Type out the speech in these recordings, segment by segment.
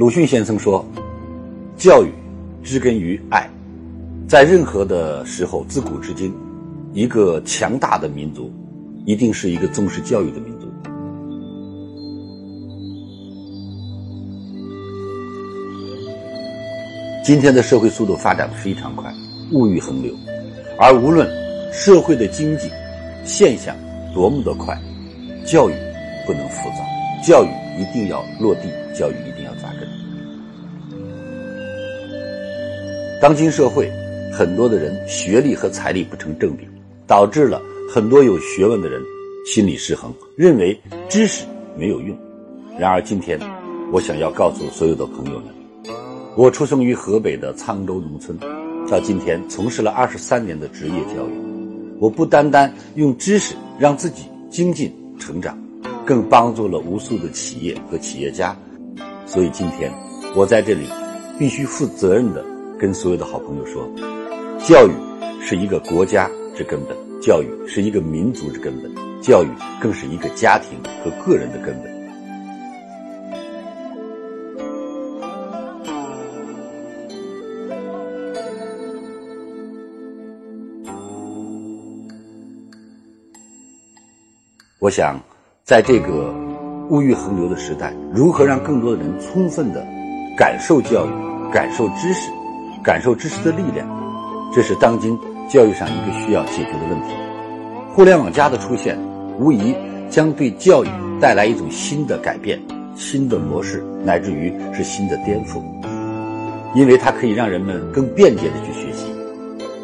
鲁迅先生说：“教育植根于爱，在任何的时候，自古至今，一个强大的民族，一定是一个重视教育的民族。”今天的社会速度发展非常快，物欲横流，而无论社会的经济现象多么的快，教育不能浮躁，教育一定要落地，教育一定要扎根。当今社会，很多的人学历和财力不成正比，导致了很多有学问的人心理失衡，认为知识没有用。然而，今天我想要告诉所有的朋友们，我出生于河北的沧州农村，到今天从事了二十三年的职业教育。我不单单用知识让自己精进成长，更帮助了无数的企业和企业家。所以，今天我在这里必须负责任的。跟所有的好朋友说，教育是一个国家之根本，教育是一个民族之根本，教育更是一个家庭和个人的根本。我想，在这个物欲横流的时代，如何让更多的人充分的感受教育、感受知识？感受知识的力量，这是当今教育上一个需要解决的问题。互联网加的出现，无疑将对教育带来一种新的改变、新的模式，乃至于是新的颠覆。因为它可以让人们更便捷的去学习，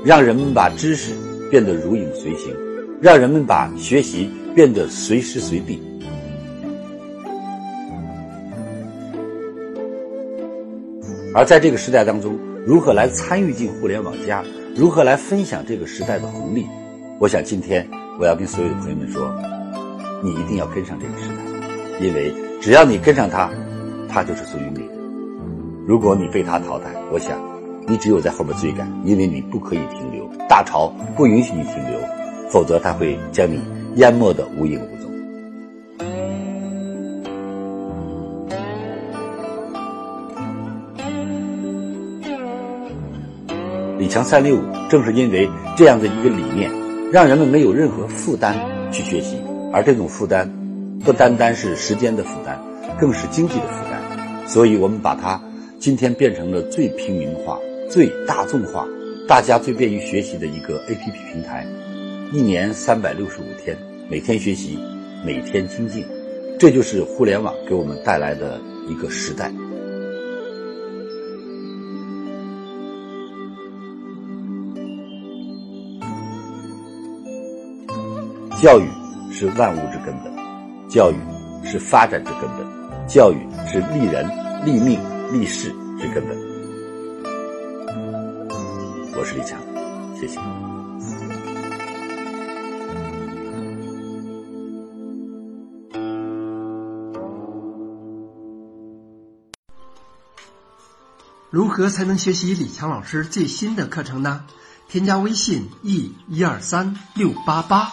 让人们把知识变得如影随形，让人们把学习变得随时随地。而在这个时代当中，如何来参与进互联网加？如何来分享这个时代的红利？我想今天我要跟所有的朋友们说，你一定要跟上这个时代，因为只要你跟上它，它就是属于你的。如果你被它淘汰，我想你只有在后面追赶，因为你不可以停留，大潮不允许你停留，否则它会将你淹没的无影无踪。李强三六五正是因为这样的一个理念，让人们没有任何负担去学习，而这种负担不单单是时间的负担，更是经济的负担。所以，我们把它今天变成了最平民化、最大众化、大家最便于学习的一个 APP 平台。一年三百六十五天，每天学习，每天精进，这就是互联网给我们带来的一个时代。教育是万物之根本，教育是发展之根本，教育是立人、立命、立世之根本。我是李强，谢谢。如何才能学习李强老师最新的课程呢？添加微信 e 一二三六八八。